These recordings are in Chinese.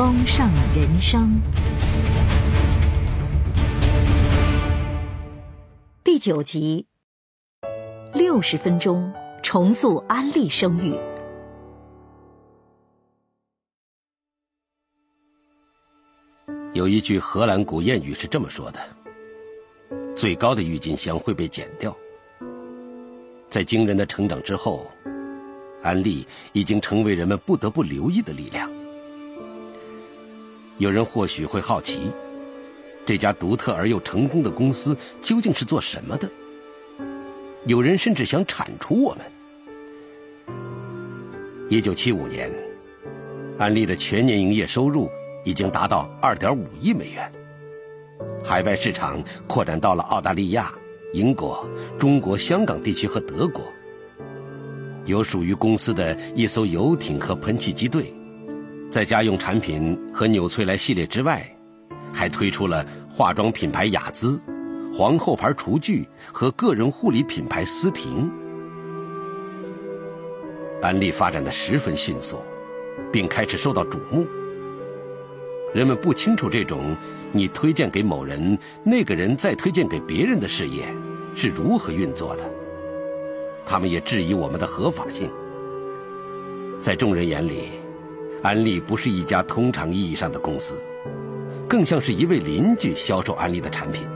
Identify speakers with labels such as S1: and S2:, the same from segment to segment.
S1: 丰盛人生第九集，六十分钟重塑安利声誉。
S2: 有一句荷兰古谚语是这么说的：“最高的郁金香会被剪掉。”在惊人的成长之后，安利已经成为人们不得不留意的力量。有人或许会好奇，这家独特而又成功的公司究竟是做什么的？有人甚至想铲除我们。一九七五年，安利的全年营业收入已经达到二点五亿美元，海外市场扩展到了澳大利亚、英国、中国香港地区和德国，有属于公司的一艘游艇和喷气机队。在家用产品和纽崔莱系列之外，还推出了化妆品牌雅姿、皇后牌厨具和个人护理品牌思婷。安利发展的十分迅速，并开始受到瞩目。人们不清楚这种你推荐给某人，那个人再推荐给别人的事业是如何运作的。他们也质疑我们的合法性。在众人眼里。安利不是一家通常意义上的公司，更像是一位邻居销售安利的产品。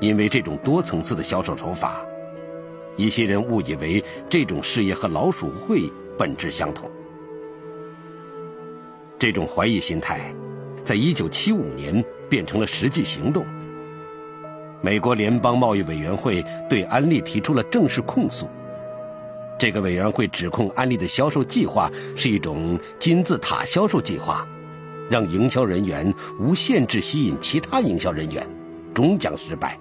S2: 因为这种多层次的销售手法，一些人误以为这种事业和老鼠会本质相同。这种怀疑心态，在一九七五年变成了实际行动。美国联邦贸易委员会对安利提出了正式控诉。这个委员会指控安利的销售计划是一种金字塔销售计划，让营销人员无限制吸引其他营销人员，终将失败。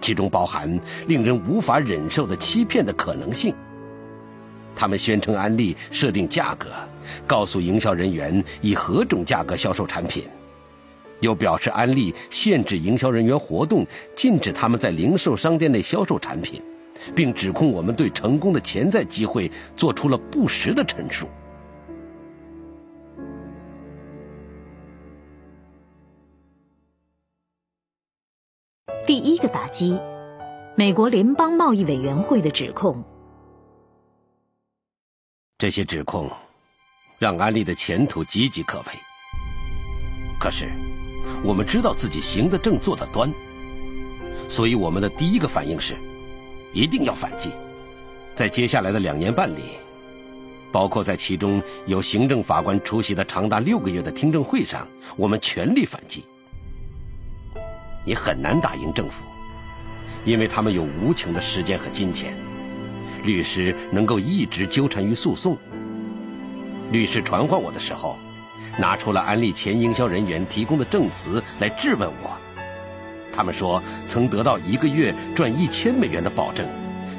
S2: 其中包含令人无法忍受的欺骗的可能性。他们宣称安利设定价格，告诉营销人员以何种价格销售产品，又表示安利限制营销人员活动，禁止他们在零售商店内销售产品。并指控我们对成功的潜在机会做出了不实的陈述。
S1: 第一个打击，美国联邦贸易委员会的指控。
S2: 这些指控让安利的前途岌岌可危。可是，我们知道自己行得正，坐得端，所以我们的第一个反应是。一定要反击，在接下来的两年半里，包括在其中有行政法官出席的长达六个月的听证会上，我们全力反击。你很难打赢政府，因为他们有无穷的时间和金钱，律师能够一直纠缠于诉讼。律师传唤我的时候，拿出了安利前营销人员提供的证词来质问我。他们说曾得到一个月赚一千美元的保证，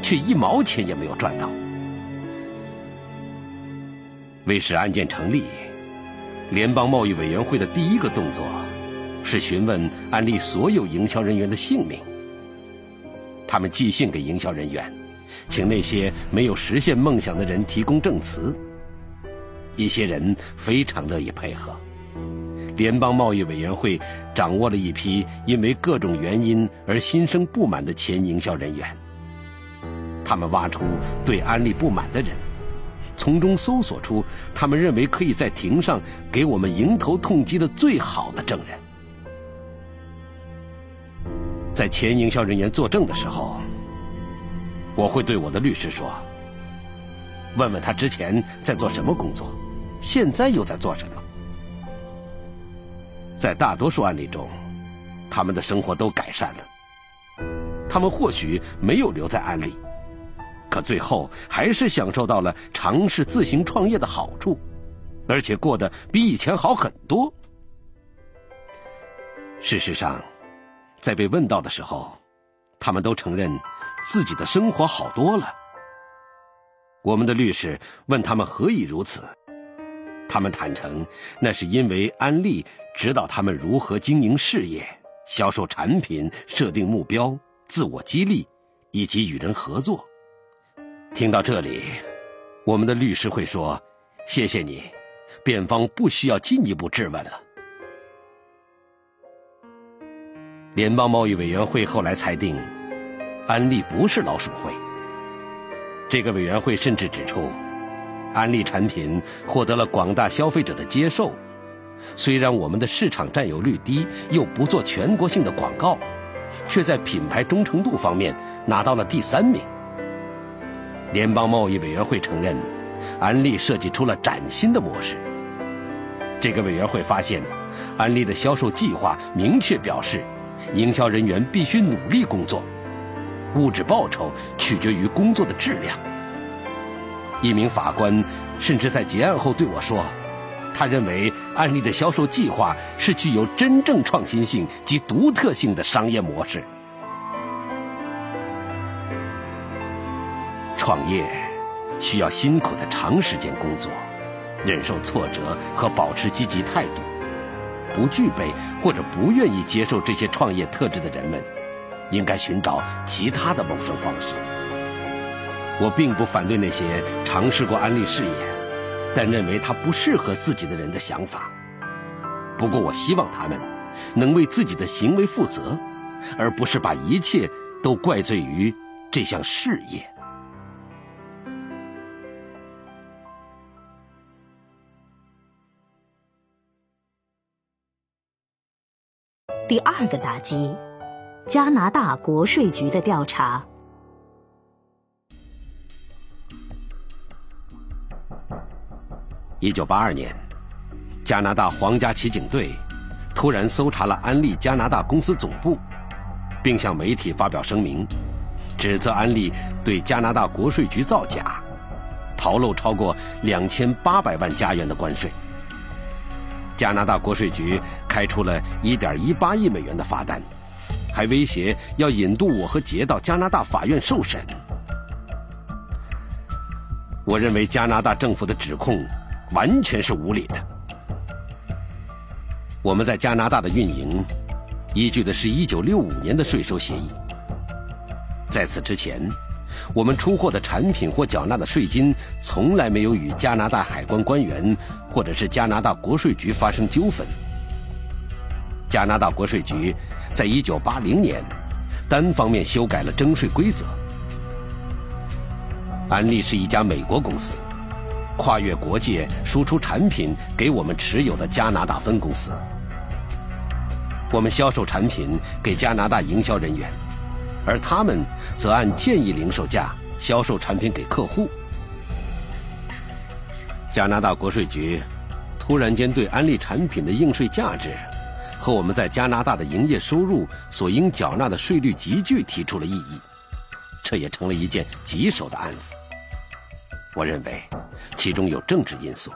S2: 却一毛钱也没有赚到。为使案件成立，联邦贸易委员会的第一个动作是询问安利所有营销人员的姓名。他们寄信给营销人员，请那些没有实现梦想的人提供证词。一些人非常乐意配合。联邦贸易委员会掌握了一批因为各种原因而心生不满的前营销人员。他们挖出对安利不满的人，从中搜索出他们认为可以在庭上给我们迎头痛击的最好的证人。在前营销人员作证的时候，我会对我的律师说：“问问他之前在做什么工作，现在又在做什么。”在大多数案例中，他们的生活都改善了。他们或许没有留在安利，可最后还是享受到了尝试自行创业的好处，而且过得比以前好很多。事实上，在被问到的时候，他们都承认自己的生活好多了。我们的律师问他们何以如此。他们坦诚，那是因为安利指导他们如何经营事业、销售产品、设定目标、自我激励，以及与人合作。听到这里，我们的律师会说：“谢谢你，辩方不需要进一步质问了。”联邦贸易委员会后来裁定，安利不是老鼠会。这个委员会甚至指出。安利产品获得了广大消费者的接受，虽然我们的市场占有率低，又不做全国性的广告，却在品牌忠诚度方面拿到了第三名。联邦贸易委员会承认，安利设计出了崭新的模式。这个委员会发现，安利的销售计划明确表示，营销人员必须努力工作，物质报酬取决于工作的质量。一名法官甚至在结案后对我说：“他认为安利的销售计划是具有真正创新性及独特性的商业模式。创业需要辛苦的长时间工作，忍受挫折和保持积极态度。不具备或者不愿意接受这些创业特质的人们，应该寻找其他的谋生方式。”我并不反对那些尝试过安利事业，但认为它不适合自己的人的想法。不过，我希望他们能为自己的行为负责，而不是把一切都怪罪于这项事业。
S1: 第二个打击，加拿大国税局的调查。
S2: 一九八二年，加拿大皇家骑警队突然搜查了安利加拿大公司总部，并向媒体发表声明，指责安利对加拿大国税局造假，逃漏超过两千八百万加元的关税。加拿大国税局开出了一点一八亿美元的罚单，还威胁要引渡我和杰到加拿大法院受审。我认为加拿大政府的指控。完全是无理的。我们在加拿大的运营，依据的是一九六五年的税收协议。在此之前，我们出货的产品或缴纳的税金，从来没有与加拿大海关官员或者是加拿大国税局发生纠纷。加拿大国税局在一九八零年单方面修改了征税规则。安利是一家美国公司。跨越国界输出产品给我们持有的加拿大分公司，我们销售产品给加拿大营销人员，而他们则按建议零售价销售产品给客户。加拿大国税局突然间对安利产品的应税价值和我们在加拿大的营业收入所应缴纳的税率集聚提出了异议，这也成了一件棘手的案子。我认为，其中有政治因素。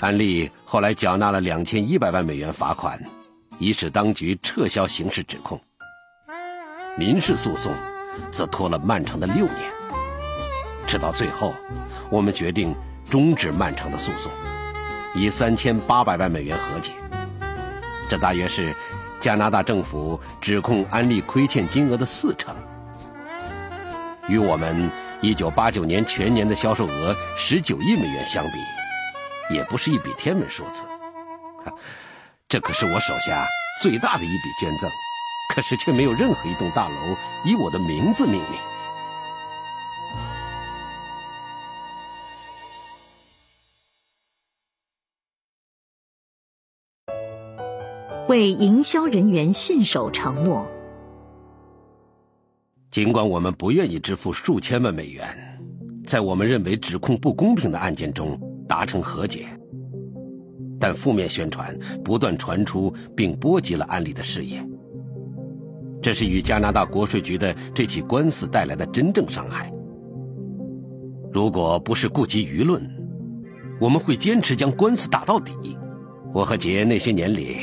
S2: 安利后来缴纳了两千一百万美元罚款，以使当局撤销刑事指控。民事诉讼则拖了漫长的六年。直到最后，我们决定终止漫长的诉讼，以三千八百万美元和解。这大约是加拿大政府指控安利亏欠金额的四成。与我们1989年全年的销售额19亿美元相比，也不是一笔天文数字。这可是我手下最大的一笔捐赠，可是却没有任何一栋大楼以我的名字命名。
S1: 为营销人员信守承诺。
S2: 尽管我们不愿意支付数千万美元，在我们认为指控不公平的案件中达成和解，但负面宣传不断传出，并波及了安利的事业。这是与加拿大国税局的这起官司带来的真正伤害。如果不是顾及舆论，我们会坚持将官司打到底。我和杰那些年里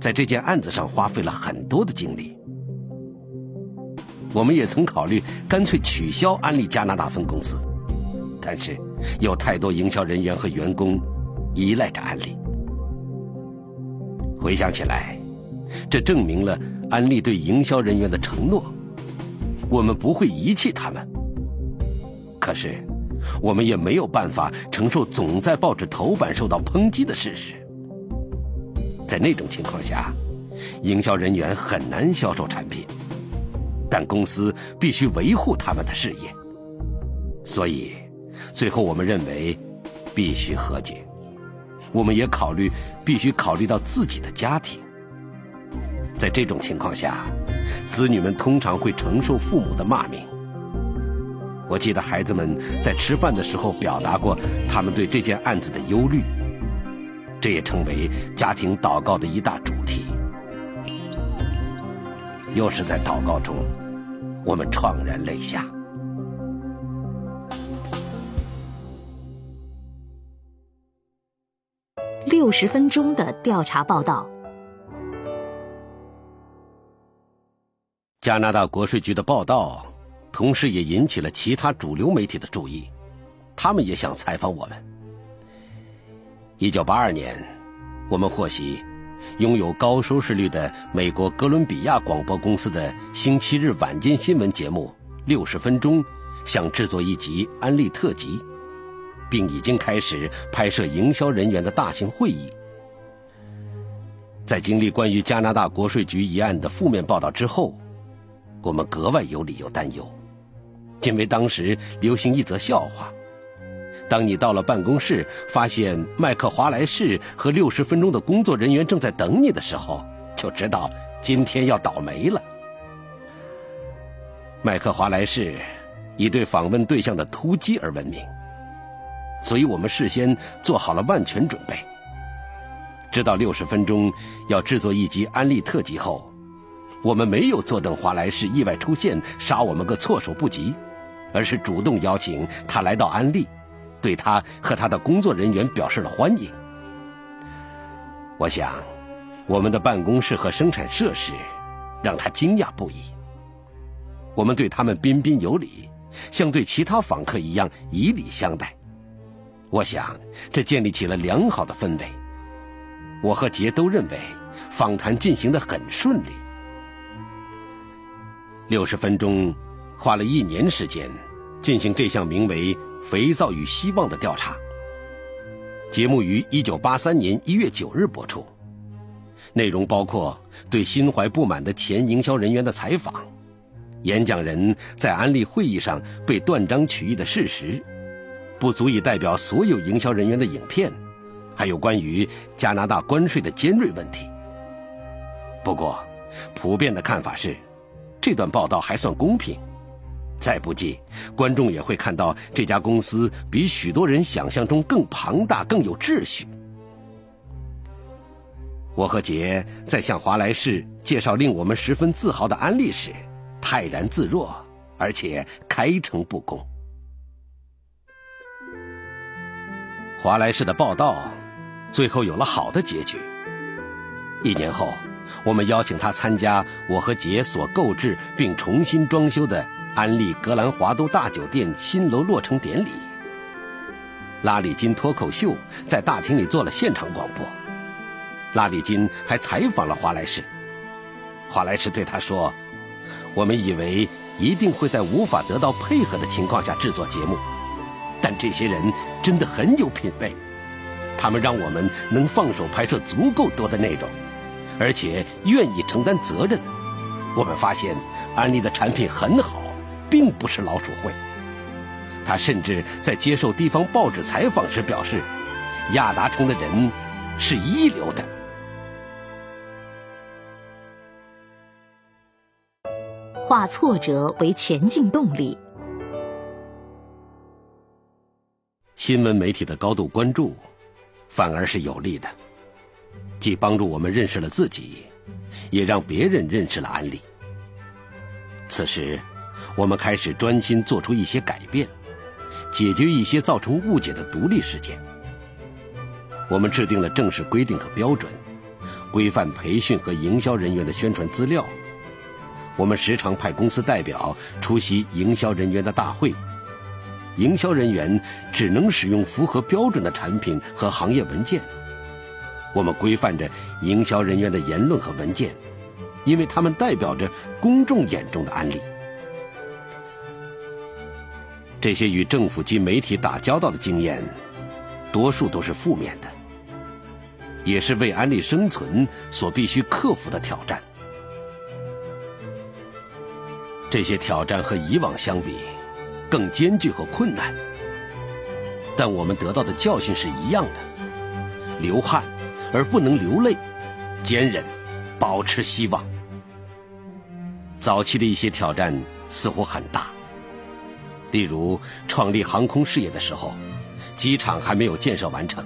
S2: 在这件案子上花费了很多的精力。我们也曾考虑干脆取消安利加拿大分公司，但是有太多营销人员和员工依赖着安利。回想起来，这证明了安利对营销人员的承诺：我们不会遗弃他们。可是，我们也没有办法承受总在报纸头版受到抨击的事实。在那种情况下，营销人员很难销售产品。但公司必须维护他们的事业，所以最后我们认为必须和解。我们也考虑必须考虑到自己的家庭。在这种情况下，子女们通常会承受父母的骂名。我记得孩子们在吃饭的时候表达过他们对这件案子的忧虑，这也成为家庭祷告的一大主题。又是在祷告中，我们怆然泪下。
S1: 六十分钟的调查报道。
S2: 加拿大国税局的报道，同时也引起了其他主流媒体的注意，他们也想采访我们。一九八二年，我们获悉。拥有高收视率的美国哥伦比亚广播公司的星期日晚间新闻节目《六十分钟》，想制作一集安利特辑，并已经开始拍摄营销人员的大型会议。在经历关于加拿大国税局一案的负面报道之后，我们格外有理由担忧，因为当时流行一则笑话。当你到了办公室，发现麦克华莱士和六十分钟的工作人员正在等你的时候，就知道今天要倒霉了。麦克华莱士以对访问对象的突击而闻名，所以我们事先做好了万全准备。知道六十分钟要制作一集安利特辑后，我们没有坐等华莱士意外出现杀我们个措手不及，而是主动邀请他来到安利。对他和他的工作人员表示了欢迎。我想，我们的办公室和生产设施让他惊讶不已。我们对他们彬彬有礼，像对其他访客一样以礼相待。我想，这建立起了良好的氛围。我和杰都认为访谈进行的很顺利。六十分钟，花了一年时间进行这项名为。肥皂与希望的调查节目于一九八三年一月九日播出，内容包括对心怀不满的前营销人员的采访，演讲人在安利会议上被断章取义的事实，不足以代表所有营销人员的影片，还有关于加拿大关税的尖锐问题。不过，普遍的看法是，这段报道还算公平。再不济，观众也会看到这家公司比许多人想象中更庞大、更有秩序。我和杰在向华莱士介绍令我们十分自豪的安利时，泰然自若，而且开诚布公。华莱士的报道最后有了好的结局。一年后，我们邀请他参加我和杰所购置并重新装修的。安利格兰华都大酒店新楼落成典礼。拉里金脱口秀在大厅里做了现场广播，拉里金还采访了华莱士。华莱士对他说：“我们以为一定会在无法得到配合的情况下制作节目，但这些人真的很有品位，他们让我们能放手拍摄足够多的内容，而且愿意承担责任。我们发现安利的产品很好，并不是老鼠会。”他甚至在接受地方报纸采访时表示：“亚达城的人是一流的。”
S1: 化挫折为前进动力。
S2: 新闻媒体的高度关注，反而是有利的，既帮助我们认识了自己，也让别人认识了安利。此时，我们开始专心做出一些改变。解决一些造成误解的独立事件。我们制定了正式规定和标准，规范培训和营销人员的宣传资料。我们时常派公司代表出席营销人员的大会。营销人员只能使用符合标准的产品和行业文件。我们规范着营销人员的言论和文件，因为他们代表着公众眼中的安利。这些与政府及媒体打交道的经验，多数都是负面的，也是为安利生存所必须克服的挑战。这些挑战和以往相比，更艰巨和困难，但我们得到的教训是一样的：流汗而不能流泪，坚韧，保持希望。早期的一些挑战似乎很大。例如，创立航空事业的时候，机场还没有建设完成，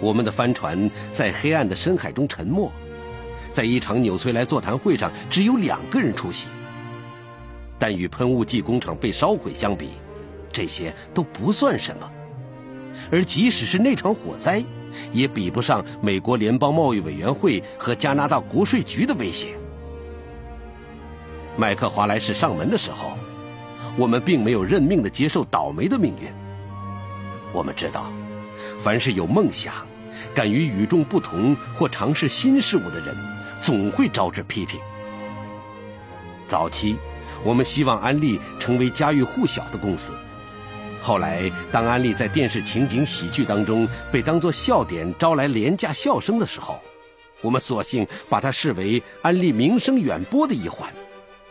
S2: 我们的帆船在黑暗的深海中沉没，在一场纽崔莱座谈会上，只有两个人出席。但与喷雾剂工厂被烧毁相比，这些都不算什么。而即使是那场火灾，也比不上美国联邦贸易委员会和加拿大国税局的威胁。麦克华莱士上门的时候。我们并没有认命的接受倒霉的命运。我们知道，凡是有梦想、敢于与众不同或尝试新事物的人，总会招致批评。早期，我们希望安利成为家喻户晓的公司。后来，当安利在电视情景喜剧当中被当作笑点招来廉价笑声的时候，我们索性把它视为安利名声远播的一环。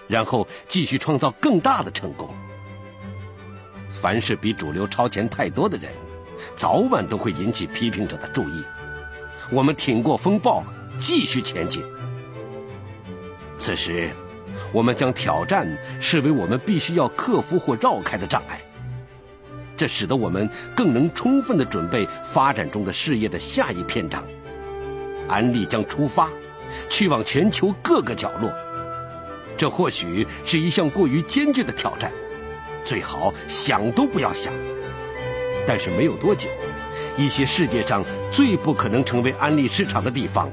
S2: 然后继续创造更大的成功。凡是比主流超前太多的人，早晚都会引起批评者的注意。我们挺过风暴，继续前进。此时，我们将挑战视为我们必须要克服或绕开的障碍。这使得我们更能充分的准备发展中的事业的下一篇章。安利将出发，去往全球各个角落。这或许是一项过于艰巨的挑战，最好想都不要想。但是没有多久，一些世界上最不可能成为安利市场的地方，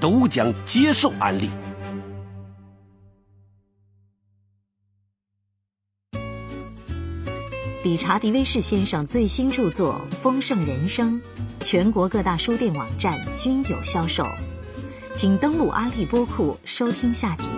S2: 都将接受安利。
S1: 理查·迪威士先生最新著作《丰盛人生》，全国各大书店网站均有销售，请登录阿利播库收听下集。